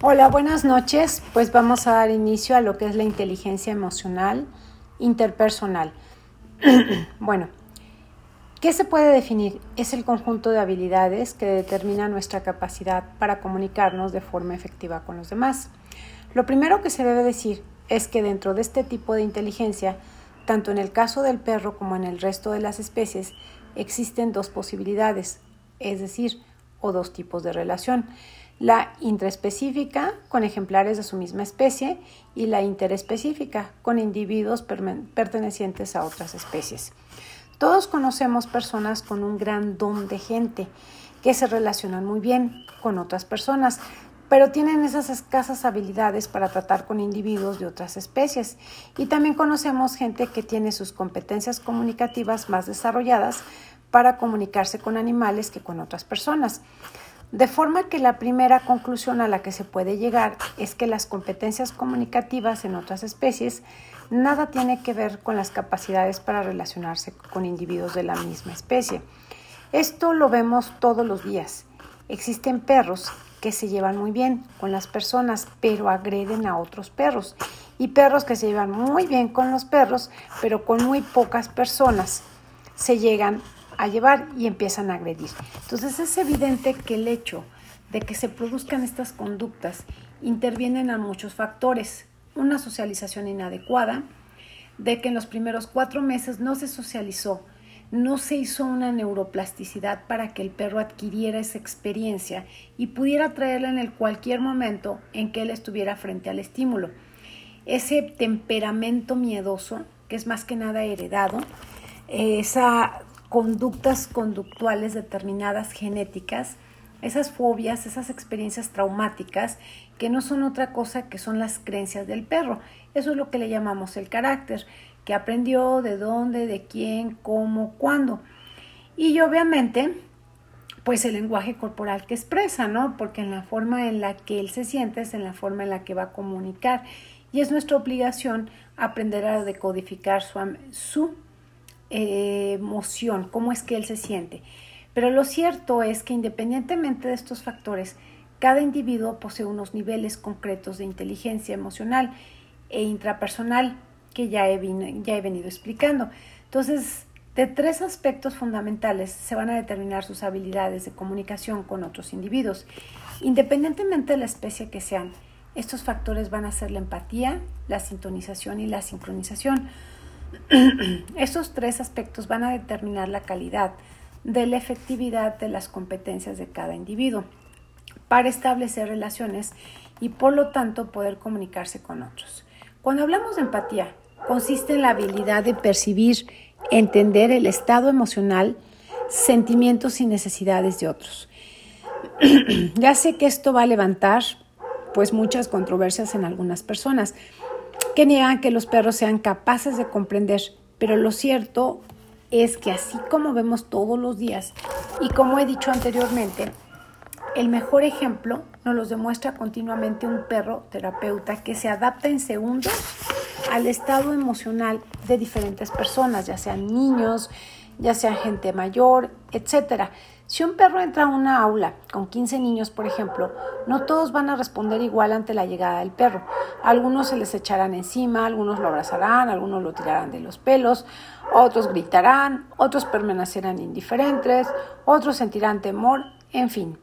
Hola, buenas noches. Pues vamos a dar inicio a lo que es la inteligencia emocional interpersonal. bueno, ¿qué se puede definir? Es el conjunto de habilidades que determina nuestra capacidad para comunicarnos de forma efectiva con los demás. Lo primero que se debe decir es que dentro de este tipo de inteligencia, tanto en el caso del perro como en el resto de las especies, existen dos posibilidades, es decir, o dos tipos de relación la intraespecífica con ejemplares de su misma especie y la interespecífica con individuos pertenecientes a otras especies. Todos conocemos personas con un gran don de gente que se relacionan muy bien con otras personas, pero tienen esas escasas habilidades para tratar con individuos de otras especies. Y también conocemos gente que tiene sus competencias comunicativas más desarrolladas para comunicarse con animales que con otras personas. De forma que la primera conclusión a la que se puede llegar es que las competencias comunicativas en otras especies nada tiene que ver con las capacidades para relacionarse con individuos de la misma especie. Esto lo vemos todos los días. Existen perros que se llevan muy bien con las personas, pero agreden a otros perros. Y perros que se llevan muy bien con los perros, pero con muy pocas personas se llegan a llevar y empiezan a agredir. Entonces es evidente que el hecho de que se produzcan estas conductas intervienen a muchos factores. Una socialización inadecuada, de que en los primeros cuatro meses no se socializó, no se hizo una neuroplasticidad para que el perro adquiriera esa experiencia y pudiera traerla en el cualquier momento en que él estuviera frente al estímulo. Ese temperamento miedoso, que es más que nada heredado, esa conductas conductuales determinadas genéticas, esas fobias, esas experiencias traumáticas que no son otra cosa que son las creencias del perro. Eso es lo que le llamamos el carácter, que aprendió, de dónde, de quién, cómo, cuándo. Y obviamente, pues el lenguaje corporal que expresa, ¿no? Porque en la forma en la que él se siente es en la forma en la que va a comunicar. Y es nuestra obligación aprender a decodificar su, su emoción, cómo es que él se siente. Pero lo cierto es que independientemente de estos factores, cada individuo posee unos niveles concretos de inteligencia emocional e intrapersonal que ya he, ya he venido explicando. Entonces, de tres aspectos fundamentales se van a determinar sus habilidades de comunicación con otros individuos. Independientemente de la especie que sean, estos factores van a ser la empatía, la sintonización y la sincronización. Estos tres aspectos van a determinar la calidad de la efectividad de las competencias de cada individuo para establecer relaciones y por lo tanto poder comunicarse con otros. Cuando hablamos de empatía, consiste en la habilidad de percibir, entender el estado emocional, sentimientos y necesidades de otros. ya sé que esto va a levantar pues muchas controversias en algunas personas, que niegan que los perros sean capaces de comprender, pero lo cierto es que así como vemos todos los días y como he dicho anteriormente, el mejor ejemplo nos lo demuestra continuamente un perro terapeuta que se adapta en segundos al estado emocional de diferentes personas, ya sean niños, ya sea gente mayor, etcétera. Si un perro entra a una aula con 15 niños, por ejemplo, no todos van a responder igual ante la llegada del perro. Algunos se les echarán encima, algunos lo abrazarán, algunos lo tirarán de los pelos, otros gritarán, otros permanecerán indiferentes, otros sentirán temor, en fin.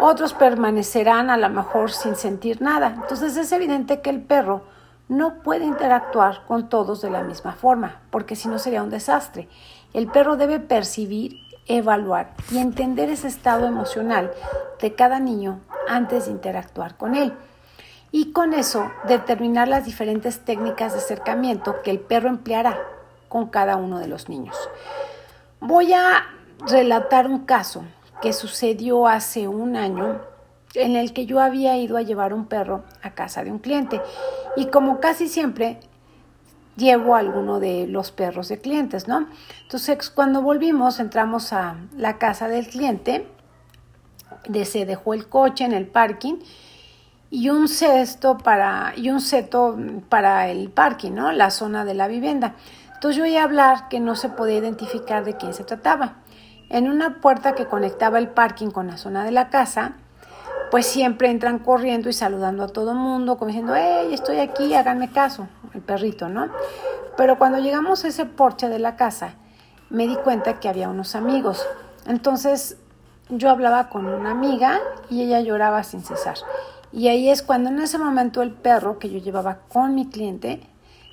Otros permanecerán a lo mejor sin sentir nada. Entonces es evidente que el perro no puede interactuar con todos de la misma forma, porque si no sería un desastre. El perro debe percibir evaluar y entender ese estado emocional de cada niño antes de interactuar con él. Y con eso determinar las diferentes técnicas de acercamiento que el perro empleará con cada uno de los niños. Voy a relatar un caso que sucedió hace un año en el que yo había ido a llevar un perro a casa de un cliente y como casi siempre llevo a alguno de los perros de clientes, ¿no? Entonces, cuando volvimos, entramos a la casa del cliente, se dejó el coche en el parking y un cesto para, y un seto para el parking, ¿no? La zona de la vivienda. Entonces yo oí hablar que no se podía identificar de quién se trataba. En una puerta que conectaba el parking con la zona de la casa, pues siempre entran corriendo y saludando a todo mundo, como diciendo, hey, estoy aquí, háganme caso, el perrito, ¿no? Pero cuando llegamos a ese porche de la casa, me di cuenta que había unos amigos. Entonces yo hablaba con una amiga y ella lloraba sin cesar. Y ahí es cuando en ese momento el perro que yo llevaba con mi cliente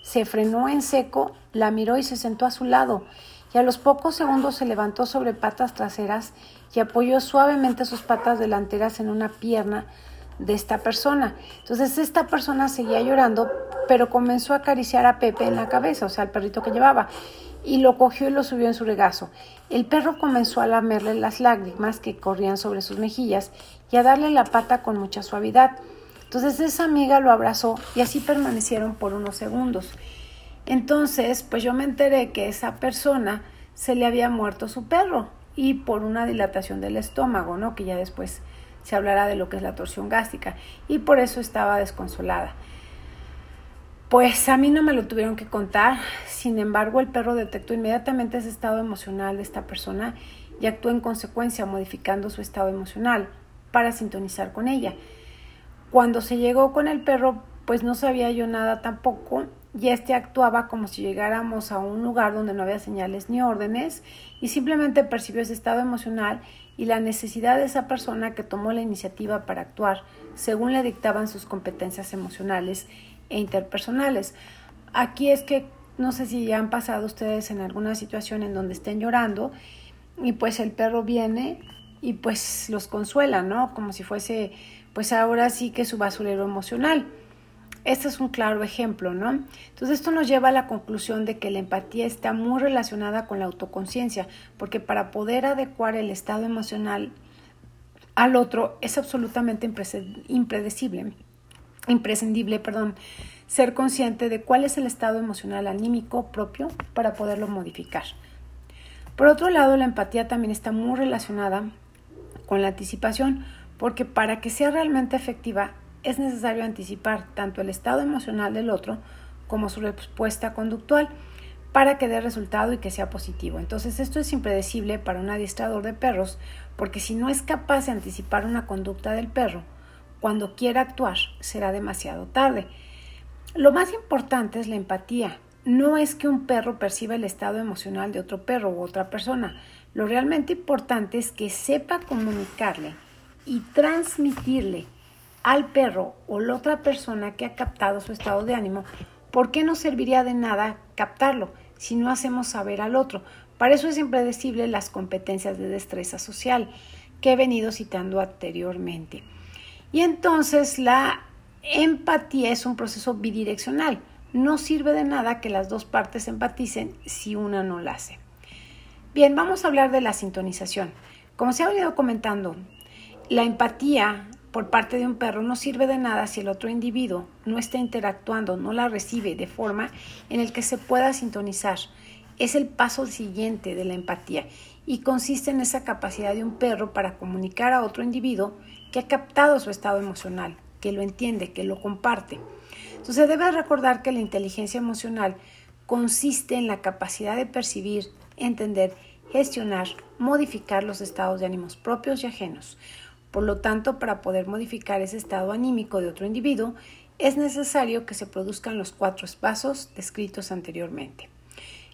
se frenó en seco, la miró y se sentó a su lado. Y a los pocos segundos se levantó sobre patas traseras y apoyó suavemente sus patas delanteras en una pierna de esta persona. Entonces esta persona seguía llorando, pero comenzó a acariciar a Pepe en la cabeza, o sea, al perrito que llevaba, y lo cogió y lo subió en su regazo. El perro comenzó a lamerle las lágrimas que corrían sobre sus mejillas y a darle la pata con mucha suavidad. Entonces esa amiga lo abrazó y así permanecieron por unos segundos. Entonces, pues yo me enteré que esa persona se le había muerto su perro y por una dilatación del estómago, ¿no? Que ya después se hablará de lo que es la torsión gástrica y por eso estaba desconsolada. Pues a mí no me lo tuvieron que contar, sin embargo el perro detectó inmediatamente ese estado emocional de esta persona y actuó en consecuencia modificando su estado emocional para sintonizar con ella. Cuando se llegó con el perro, pues no sabía yo nada tampoco y este actuaba como si llegáramos a un lugar donde no había señales ni órdenes y simplemente percibió ese estado emocional y la necesidad de esa persona que tomó la iniciativa para actuar según le dictaban sus competencias emocionales e interpersonales. Aquí es que no sé si ya han pasado ustedes en alguna situación en donde estén llorando y pues el perro viene y pues los consuela, ¿no? Como si fuese pues ahora sí que su basurero emocional. Este es un claro ejemplo, ¿no? Entonces esto nos lleva a la conclusión de que la empatía está muy relacionada con la autoconciencia, porque para poder adecuar el estado emocional al otro es absolutamente impredecible, imprescindible, perdón, ser consciente de cuál es el estado emocional anímico propio para poderlo modificar. Por otro lado, la empatía también está muy relacionada con la anticipación, porque para que sea realmente efectiva es necesario anticipar tanto el estado emocional del otro como su respuesta conductual para que dé resultado y que sea positivo. Entonces esto es impredecible para un adiestrador de perros porque si no es capaz de anticipar una conducta del perro, cuando quiera actuar será demasiado tarde. Lo más importante es la empatía. No es que un perro perciba el estado emocional de otro perro u otra persona. Lo realmente importante es que sepa comunicarle y transmitirle al perro o la otra persona que ha captado su estado de ánimo, ¿por qué no serviría de nada captarlo si no hacemos saber al otro? Para eso es impredecible las competencias de destreza social que he venido citando anteriormente. Y entonces la empatía es un proceso bidireccional. No sirve de nada que las dos partes empaticen si una no la hace. Bien, vamos a hablar de la sintonización. Como se ha venido comentando, la empatía por parte de un perro no sirve de nada si el otro individuo no está interactuando, no la recibe de forma en el que se pueda sintonizar. Es el paso siguiente de la empatía y consiste en esa capacidad de un perro para comunicar a otro individuo que ha captado su estado emocional, que lo entiende, que lo comparte. Entonces debe recordar que la inteligencia emocional consiste en la capacidad de percibir, entender, gestionar, modificar los estados de ánimos propios y ajenos. Por lo tanto, para poder modificar ese estado anímico de otro individuo, es necesario que se produzcan los cuatro pasos descritos anteriormente.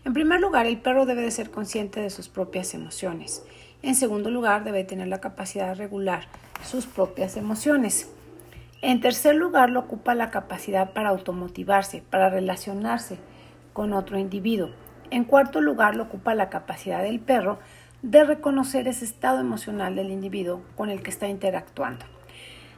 En primer lugar, el perro debe de ser consciente de sus propias emociones. En segundo lugar, debe tener la capacidad de regular sus propias emociones. En tercer lugar, lo ocupa la capacidad para automotivarse, para relacionarse con otro individuo. En cuarto lugar, lo ocupa la capacidad del perro de reconocer ese estado emocional del individuo con el que está interactuando.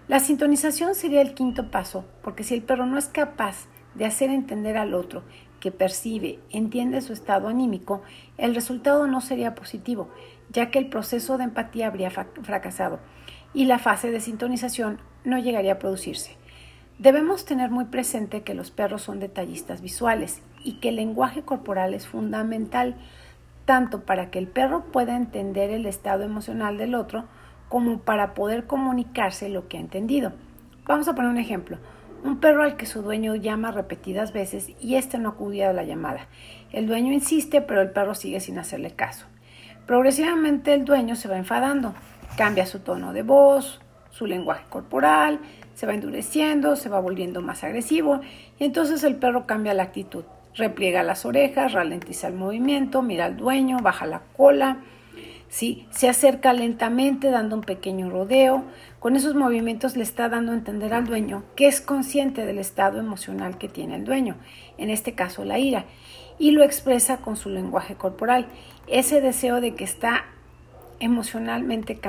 La sintonización sería el quinto paso, porque si el perro no es capaz de hacer entender al otro que percibe, entiende su estado anímico, el resultado no sería positivo, ya que el proceso de empatía habría fracasado y la fase de sintonización no llegaría a producirse. Debemos tener muy presente que los perros son detallistas visuales y que el lenguaje corporal es fundamental tanto para que el perro pueda entender el estado emocional del otro como para poder comunicarse lo que ha entendido. Vamos a poner un ejemplo. Un perro al que su dueño llama repetidas veces y éste no acudía a la llamada. El dueño insiste, pero el perro sigue sin hacerle caso. Progresivamente el dueño se va enfadando, cambia su tono de voz, su lenguaje corporal, se va endureciendo, se va volviendo más agresivo y entonces el perro cambia la actitud. Repliega las orejas, ralentiza el movimiento, mira al dueño, baja la cola, ¿sí? se acerca lentamente dando un pequeño rodeo. Con esos movimientos le está dando a entender al dueño que es consciente del estado emocional que tiene el dueño, en este caso la ira, y lo expresa con su lenguaje corporal. Ese deseo de que está emocionalmente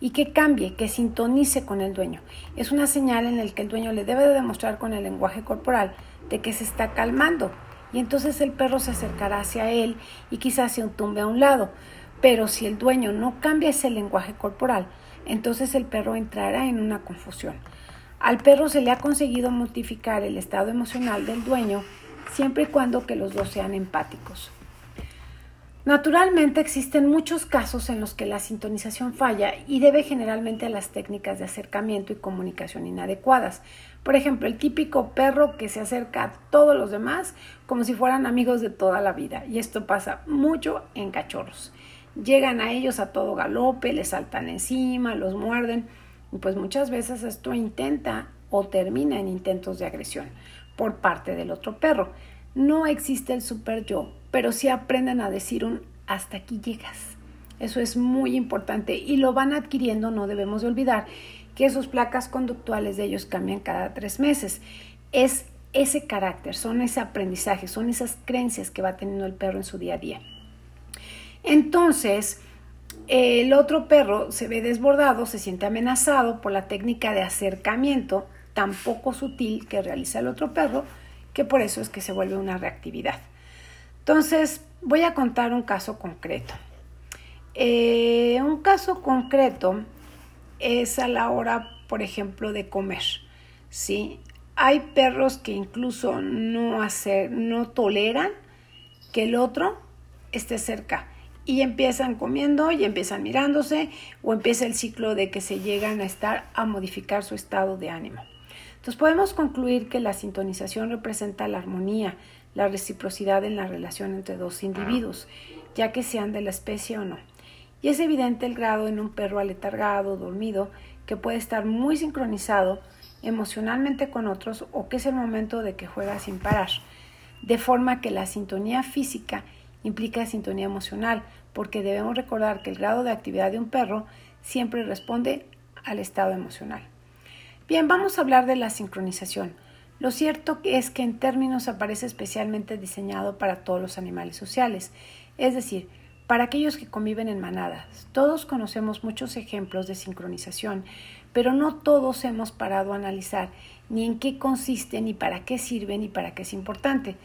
y que cambie, que sintonice con el dueño. Es una señal en la que el dueño le debe de demostrar con el lenguaje corporal de que se está calmando y entonces el perro se acercará hacia él y quizás se tumbe a un lado. Pero si el dueño no cambia ese lenguaje corporal, entonces el perro entrará en una confusión. Al perro se le ha conseguido modificar el estado emocional del dueño siempre y cuando que los dos sean empáticos. Naturalmente existen muchos casos en los que la sintonización falla y debe generalmente a las técnicas de acercamiento y comunicación inadecuadas. Por ejemplo, el típico perro que se acerca a todos los demás como si fueran amigos de toda la vida. Y esto pasa mucho en cachorros. Llegan a ellos a todo galope, les saltan encima, los muerden. Y pues muchas veces esto intenta o termina en intentos de agresión por parte del otro perro. No existe el super yo, pero sí aprenden a decir un hasta aquí llegas. Eso es muy importante y lo van adquiriendo, no debemos de olvidar que sus placas conductuales de ellos cambian cada tres meses. Es ese carácter, son ese aprendizaje, son esas creencias que va teniendo el perro en su día a día. Entonces, el otro perro se ve desbordado, se siente amenazado por la técnica de acercamiento tan poco sutil que realiza el otro perro, que por eso es que se vuelve una reactividad. Entonces, voy a contar un caso concreto. Eh, un caso concreto es a la hora, por ejemplo, de comer. ¿sí? Hay perros que incluso no, no toleran que el otro esté cerca y empiezan comiendo y empiezan mirándose o empieza el ciclo de que se llegan a estar a modificar su estado de ánimo. Entonces podemos concluir que la sintonización representa la armonía, la reciprocidad en la relación entre dos individuos, ya que sean de la especie o no. Y es evidente el grado en un perro aletargado, dormido, que puede estar muy sincronizado emocionalmente con otros o que es el momento de que juega sin parar. De forma que la sintonía física implica sintonía emocional, porque debemos recordar que el grado de actividad de un perro siempre responde al estado emocional. Bien, vamos a hablar de la sincronización. Lo cierto es que en términos aparece especialmente diseñado para todos los animales sociales, es decir, para aquellos que conviven en manadas. Todos conocemos muchos ejemplos de sincronización, pero no todos hemos parado a analizar ni en qué consiste, ni para qué sirve, ni para qué es importante.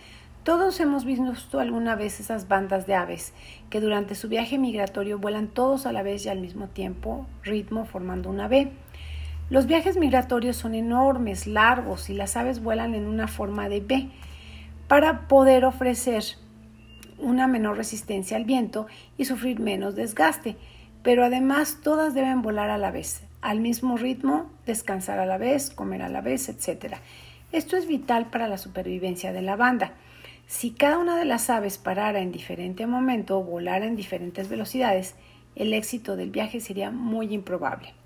Todos hemos visto alguna vez esas bandas de aves que durante su viaje migratorio vuelan todos a la vez y al mismo tiempo, ritmo formando una V. Los viajes migratorios son enormes, largos y las aves vuelan en una forma de B para poder ofrecer una menor resistencia al viento y sufrir menos desgaste, pero además todas deben volar a la vez, al mismo ritmo, descansar a la vez, comer a la vez, etc. Esto es vital para la supervivencia de la banda. Si cada una de las aves parara en diferente momento o volara en diferentes velocidades, el éxito del viaje sería muy improbable.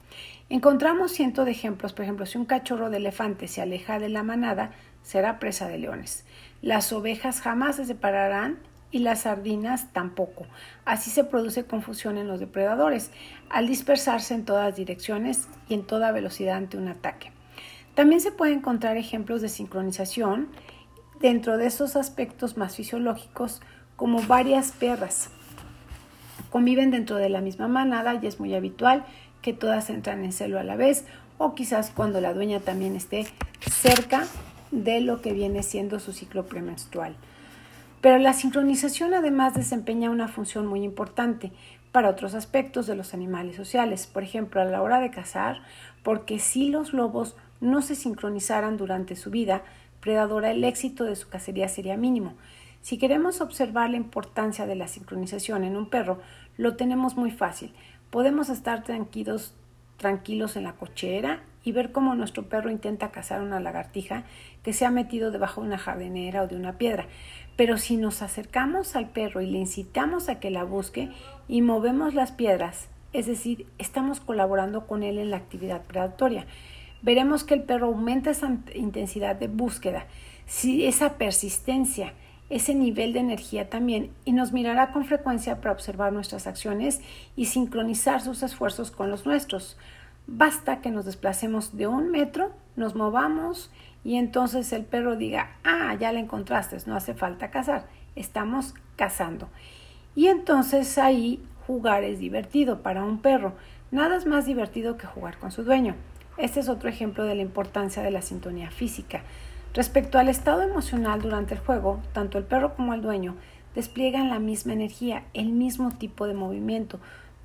Encontramos cientos de ejemplos, por ejemplo, si un cachorro de elefante se aleja de la manada, será presa de leones. Las ovejas jamás se separarán y las sardinas tampoco. Así se produce confusión en los depredadores, al dispersarse en todas direcciones y en toda velocidad ante un ataque. También se pueden encontrar ejemplos de sincronización dentro de esos aspectos más fisiológicos, como varias perras. Conviven dentro de la misma manada y es muy habitual que todas entran en celo a la vez o quizás cuando la dueña también esté cerca de lo que viene siendo su ciclo premenstrual. Pero la sincronización además desempeña una función muy importante para otros aspectos de los animales sociales, por ejemplo, a la hora de cazar, porque si los lobos no se sincronizaran durante su vida predadora, el éxito de su cacería sería mínimo. Si queremos observar la importancia de la sincronización en un perro, lo tenemos muy fácil. Podemos estar tranquilos, tranquilos en la cochera y ver cómo nuestro perro intenta cazar una lagartija que se ha metido debajo de una jardinera o de una piedra. Pero si nos acercamos al perro y le incitamos a que la busque y movemos las piedras, es decir, estamos colaborando con él en la actividad predatoria. Veremos que el perro aumenta esa intensidad de búsqueda, si esa persistencia, ese nivel de energía también y nos mirará con frecuencia para observar nuestras acciones y sincronizar sus esfuerzos con los nuestros. Basta que nos desplacemos de un metro, nos movamos y entonces el perro diga, ah, ya la encontraste, no hace falta cazar, estamos cazando. Y entonces ahí jugar es divertido para un perro. Nada es más divertido que jugar con su dueño. Este es otro ejemplo de la importancia de la sintonía física. Respecto al estado emocional durante el juego, tanto el perro como el dueño despliegan la misma energía, el mismo tipo de movimiento.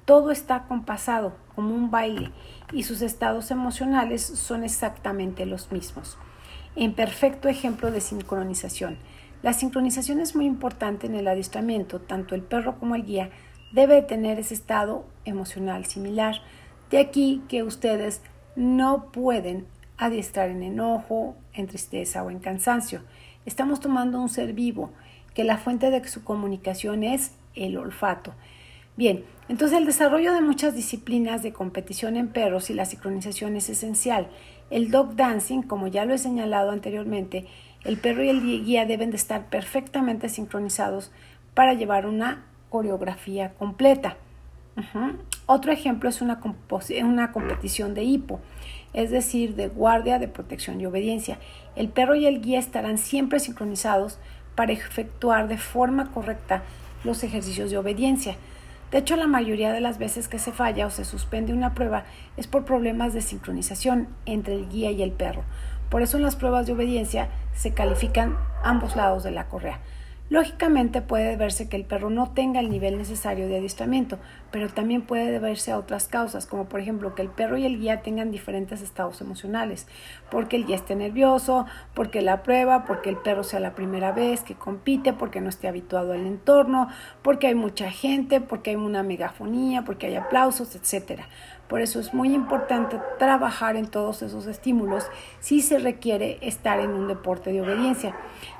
Todo está compasado, como un baile, y sus estados emocionales son exactamente los mismos. En perfecto ejemplo de sincronización. La sincronización es muy importante en el adiestramiento, tanto el perro como el guía debe tener ese estado emocional similar. De aquí que ustedes no pueden adiestrar en enojo, en tristeza o en cansancio. Estamos tomando un ser vivo, que la fuente de su comunicación es el olfato. Bien, entonces el desarrollo de muchas disciplinas de competición en perros y la sincronización es esencial. El dog dancing, como ya lo he señalado anteriormente, el perro y el guía deben de estar perfectamente sincronizados para llevar una coreografía completa. Otro ejemplo es una, una competición de hipo es decir, de guardia, de protección y obediencia. El perro y el guía estarán siempre sincronizados para efectuar de forma correcta los ejercicios de obediencia. De hecho, la mayoría de las veces que se falla o se suspende una prueba es por problemas de sincronización entre el guía y el perro. Por eso en las pruebas de obediencia se califican ambos lados de la correa. Lógicamente puede verse que el perro no tenga el nivel necesario de adiestramiento, pero también puede deberse a otras causas, como por ejemplo que el perro y el guía tengan diferentes estados emocionales, porque el guía esté nervioso, porque la prueba, porque el perro sea la primera vez que compite, porque no esté habituado al entorno, porque hay mucha gente, porque hay una megafonía, porque hay aplausos, etc. Por eso es muy importante trabajar en todos esos estímulos si se requiere estar en un deporte de obediencia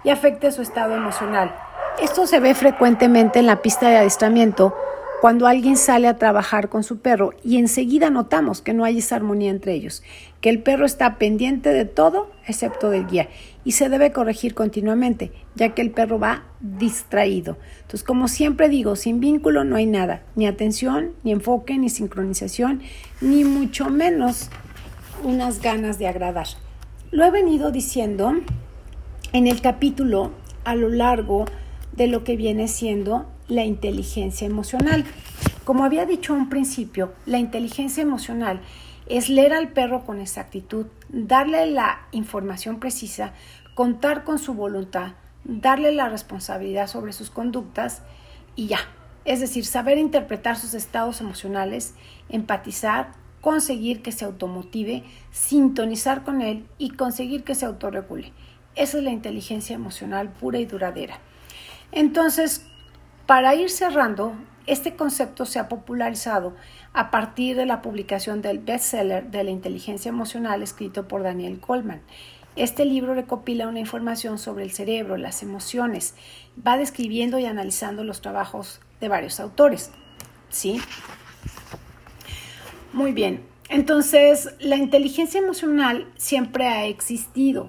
y afecte su estado emocional. Esto se ve frecuentemente en la pista de adiestramiento cuando alguien sale a trabajar con su perro y enseguida notamos que no hay esa armonía entre ellos, que el perro está pendiente de todo excepto del guía y se debe corregir continuamente, ya que el perro va distraído. Entonces, como siempre digo, sin vínculo no hay nada, ni atención, ni enfoque, ni sincronización, ni mucho menos unas ganas de agradar. Lo he venido diciendo en el capítulo a lo largo de lo que viene siendo la inteligencia emocional. Como había dicho a un principio, la inteligencia emocional es leer al perro con exactitud, darle la información precisa, contar con su voluntad, darle la responsabilidad sobre sus conductas y ya. Es decir, saber interpretar sus estados emocionales, empatizar, conseguir que se automotive, sintonizar con él y conseguir que se autorregule. Esa es la inteligencia emocional pura y duradera. Entonces, para ir cerrando, este concepto se ha popularizado a partir de la publicación del bestseller de la inteligencia emocional escrito por Daniel Goldman. Este libro recopila una información sobre el cerebro, las emociones, va describiendo y analizando los trabajos de varios autores. ¿Sí? Muy bien. Entonces, la inteligencia emocional siempre ha existido.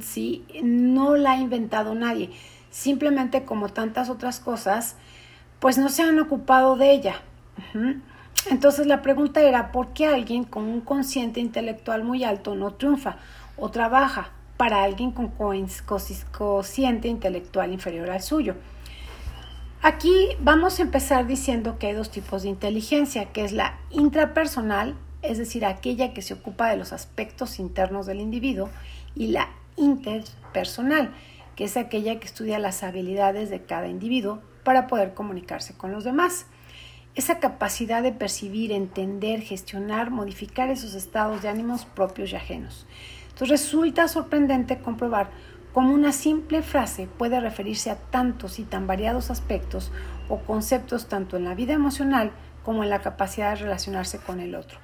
¿Sí? No la ha inventado nadie simplemente como tantas otras cosas, pues no se han ocupado de ella. Entonces la pregunta era, ¿por qué alguien con un consciente intelectual muy alto no triunfa o trabaja para alguien con consciente intelectual inferior al suyo? Aquí vamos a empezar diciendo que hay dos tipos de inteligencia, que es la intrapersonal, es decir, aquella que se ocupa de los aspectos internos del individuo, y la interpersonal, que es aquella que estudia las habilidades de cada individuo para poder comunicarse con los demás. Esa capacidad de percibir, entender, gestionar, modificar esos estados de ánimos propios y ajenos. Entonces resulta sorprendente comprobar cómo una simple frase puede referirse a tantos y tan variados aspectos o conceptos tanto en la vida emocional como en la capacidad de relacionarse con el otro.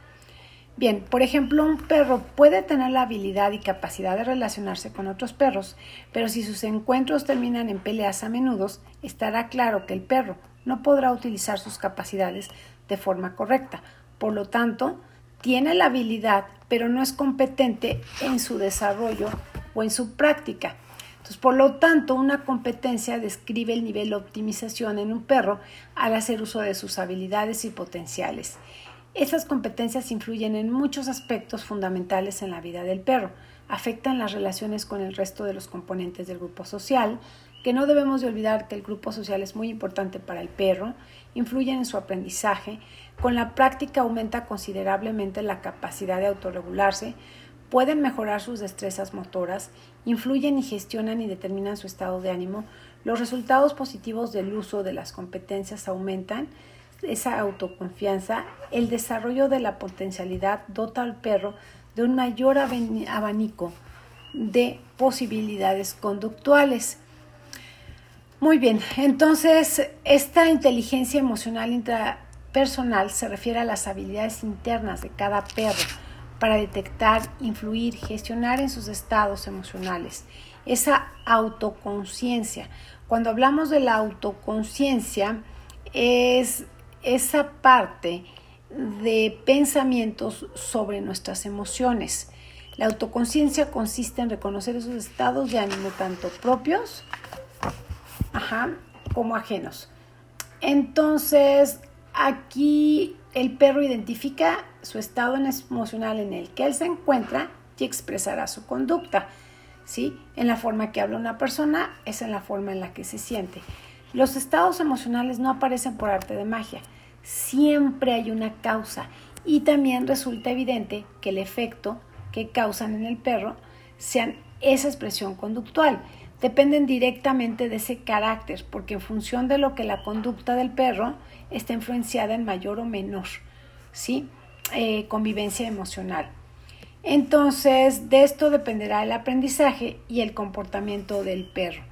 Bien, por ejemplo, un perro puede tener la habilidad y capacidad de relacionarse con otros perros, pero si sus encuentros terminan en peleas a menudo, estará claro que el perro no podrá utilizar sus capacidades de forma correcta. Por lo tanto, tiene la habilidad, pero no es competente en su desarrollo o en su práctica. Entonces, por lo tanto, una competencia describe el nivel de optimización en un perro al hacer uso de sus habilidades y potenciales. Esas competencias influyen en muchos aspectos fundamentales en la vida del perro. Afectan las relaciones con el resto de los componentes del grupo social, que no debemos de olvidar que el grupo social es muy importante para el perro, influyen en su aprendizaje, con la práctica aumenta considerablemente la capacidad de autorregularse, pueden mejorar sus destrezas motoras, influyen y gestionan y determinan su estado de ánimo, los resultados positivos del uso de las competencias aumentan, esa autoconfianza, el desarrollo de la potencialidad dota al perro de un mayor abanico de posibilidades conductuales. Muy bien, entonces esta inteligencia emocional intrapersonal se refiere a las habilidades internas de cada perro para detectar, influir, gestionar en sus estados emocionales. Esa autoconciencia. Cuando hablamos de la autoconciencia, es esa parte de pensamientos sobre nuestras emociones. La autoconciencia consiste en reconocer esos estados de ánimo tanto propios Ajá, como ajenos. Entonces, aquí el perro identifica su estado emocional en el que él se encuentra y expresará su conducta. ¿sí? En la forma que habla una persona es en la forma en la que se siente. Los estados emocionales no aparecen por arte de magia. Siempre hay una causa y también resulta evidente que el efecto que causan en el perro sean esa expresión conductual dependen directamente de ese carácter, porque en función de lo que la conducta del perro está influenciada en mayor o menor, ¿sí? Eh, convivencia emocional. Entonces, de esto dependerá el aprendizaje y el comportamiento del perro.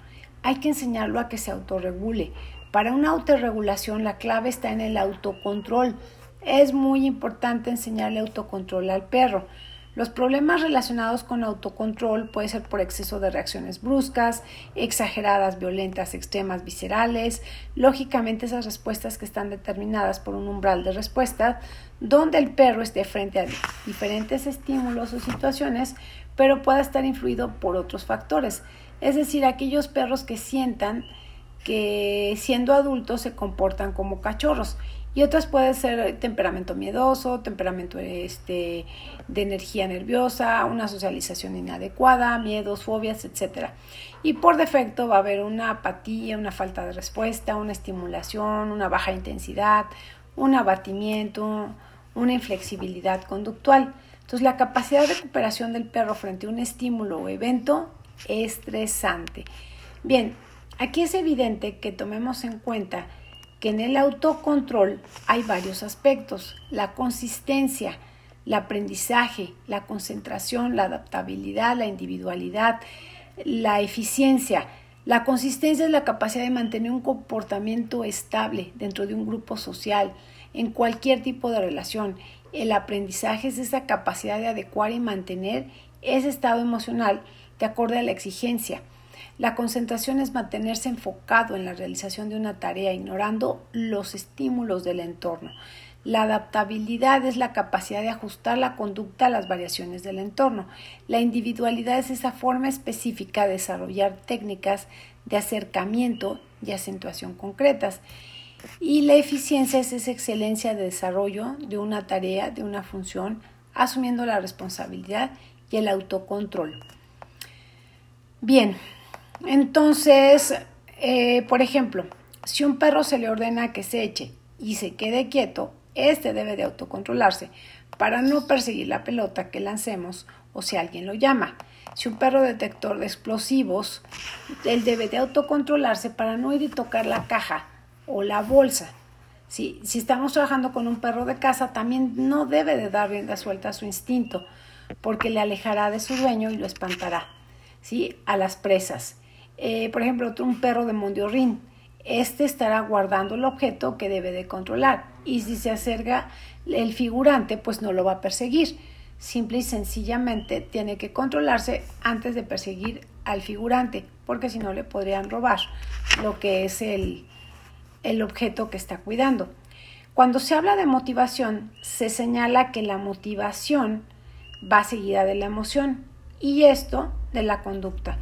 Hay que enseñarlo a que se autorregule. Para una autorregulación la clave está en el autocontrol. Es muy importante enseñarle autocontrol al perro. Los problemas relacionados con autocontrol pueden ser por exceso de reacciones bruscas, exageradas, violentas, extremas, viscerales, lógicamente esas respuestas que están determinadas por un umbral de respuesta, donde el perro esté frente a diferentes estímulos o situaciones, pero pueda estar influido por otros factores, es decir, aquellos perros que sientan que siendo adultos se comportan como cachorros y otras pueden ser temperamento miedoso, temperamento este, de energía nerviosa, una socialización inadecuada, miedos, fobias, etc. Y por defecto va a haber una apatía, una falta de respuesta, una estimulación, una baja intensidad, un abatimiento, una inflexibilidad conductual. Entonces la capacidad de recuperación del perro frente a un estímulo o evento estresante. Bien, aquí es evidente que tomemos en cuenta que en el autocontrol hay varios aspectos, la consistencia, el aprendizaje, la concentración, la adaptabilidad, la individualidad, la eficiencia. La consistencia es la capacidad de mantener un comportamiento estable dentro de un grupo social, en cualquier tipo de relación. El aprendizaje es esa capacidad de adecuar y mantener ese estado emocional de acuerdo a la exigencia. La concentración es mantenerse enfocado en la realización de una tarea, ignorando los estímulos del entorno. La adaptabilidad es la capacidad de ajustar la conducta a las variaciones del entorno. La individualidad es esa forma específica de desarrollar técnicas de acercamiento y acentuación concretas. Y la eficiencia es esa excelencia de desarrollo de una tarea, de una función, asumiendo la responsabilidad y el autocontrol. Bien, entonces, eh, por ejemplo, si un perro se le ordena que se eche y se quede quieto, este debe de autocontrolarse para no perseguir la pelota que lancemos o si alguien lo llama. Si un perro detector de explosivos, él debe de autocontrolarse para no ir y tocar la caja o la bolsa. Si, si estamos trabajando con un perro de casa, también no debe de dar rienda suelta a su instinto, porque le alejará de su dueño y lo espantará, ¿sí? A las presas. Eh, por ejemplo, un perro de Mondiorrin, este estará guardando el objeto que debe de controlar y si se acerca el figurante, pues no lo va a perseguir. Simple y sencillamente tiene que controlarse antes de perseguir al figurante, porque si no le podrían robar lo que es el, el objeto que está cuidando. Cuando se habla de motivación, se señala que la motivación va seguida de la emoción y esto de la conducta.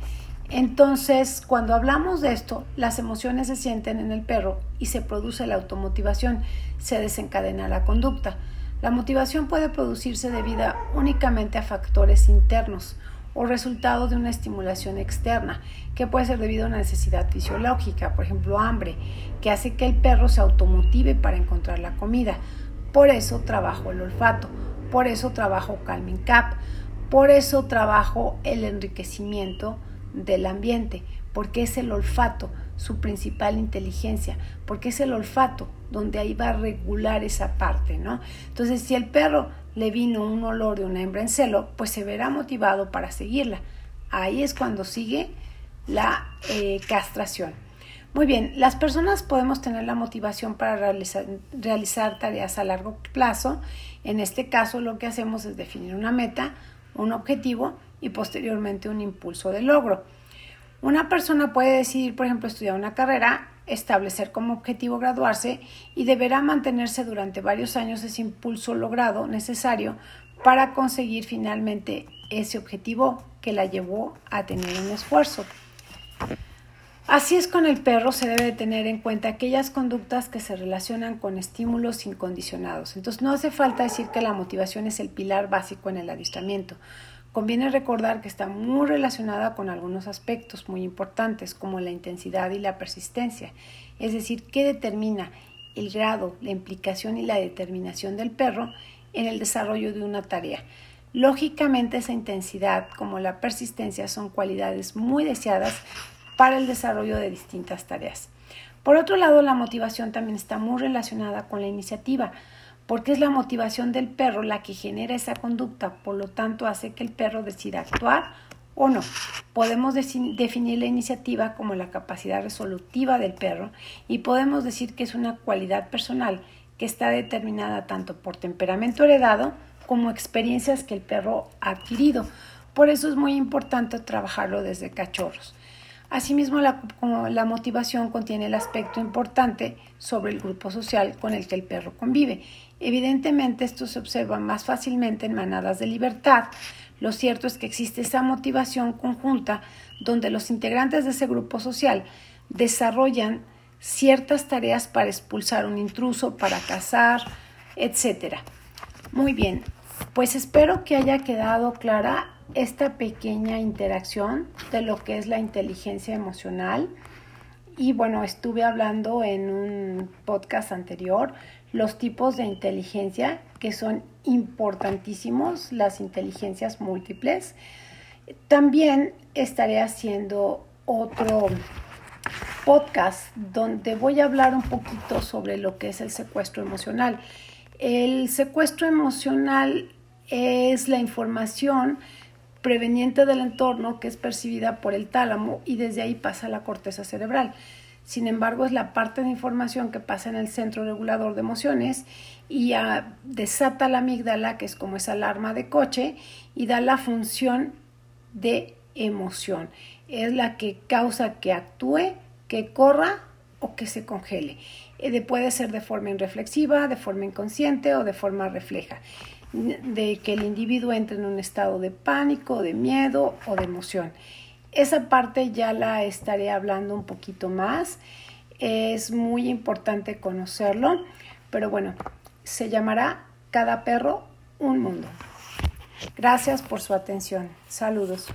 Entonces, cuando hablamos de esto, las emociones se sienten en el perro y se produce la automotivación, se desencadena la conducta. La motivación puede producirse debido únicamente a factores internos o resultado de una estimulación externa, que puede ser debido a una necesidad fisiológica, por ejemplo hambre, que hace que el perro se automotive para encontrar la comida. Por eso trabajo el olfato, por eso trabajo Calming Cap, por eso trabajo el enriquecimiento del ambiente, porque es el olfato su principal inteligencia, porque es el olfato donde ahí va a regular esa parte, ¿no? Entonces, si el perro le vino un olor de una hembra en celo, pues se verá motivado para seguirla. Ahí es cuando sigue la eh, castración. Muy bien, las personas podemos tener la motivación para realizar, realizar tareas a largo plazo. En este caso, lo que hacemos es definir una meta, un objetivo y posteriormente un impulso de logro. Una persona puede decidir, por ejemplo, estudiar una carrera, establecer como objetivo graduarse y deberá mantenerse durante varios años ese impulso logrado necesario para conseguir finalmente ese objetivo que la llevó a tener un esfuerzo. Así es con el perro, se debe tener en cuenta aquellas conductas que se relacionan con estímulos incondicionados. Entonces no hace falta decir que la motivación es el pilar básico en el adiestramiento. Conviene recordar que está muy relacionada con algunos aspectos muy importantes como la intensidad y la persistencia, es decir, qué determina el grado, la implicación y la determinación del perro en el desarrollo de una tarea. Lógicamente esa intensidad como la persistencia son cualidades muy deseadas para el desarrollo de distintas tareas. Por otro lado, la motivación también está muy relacionada con la iniciativa, porque es la motivación del perro la que genera esa conducta, por lo tanto hace que el perro decida actuar o no. Podemos definir la iniciativa como la capacidad resolutiva del perro y podemos decir que es una cualidad personal que está determinada tanto por temperamento heredado como experiencias que el perro ha adquirido. Por eso es muy importante trabajarlo desde cachorros. Asimismo, la, la, motivación contiene el aspecto importante sobre el grupo social con el que el perro convive. Evidentemente, esto se observa más fácilmente en manadas de libertad. Lo cierto es que existe esa motivación conjunta donde los integrantes de ese grupo social desarrollan ciertas tareas para expulsar un intruso, para cazar, etc. Muy bien, pues espero que haya quedado clara esta pequeña interacción de lo que es la inteligencia emocional. Y bueno, estuve hablando en un podcast anterior los tipos de inteligencia que son importantísimos, las inteligencias múltiples. También estaré haciendo otro podcast donde voy a hablar un poquito sobre lo que es el secuestro emocional. El secuestro emocional es la información preveniente del entorno que es percibida por el tálamo y desde ahí pasa a la corteza cerebral. Sin embargo, es la parte de información que pasa en el centro regulador de emociones y desata la amígdala, que es como esa alarma de coche, y da la función de emoción. Es la que causa que actúe, que corra o que se congele. Eh, puede ser de forma irreflexiva, de forma inconsciente o de forma refleja de que el individuo entre en un estado de pánico, de miedo o de emoción. Esa parte ya la estaré hablando un poquito más. Es muy importante conocerlo, pero bueno, se llamará Cada perro un mundo. Gracias por su atención. Saludos.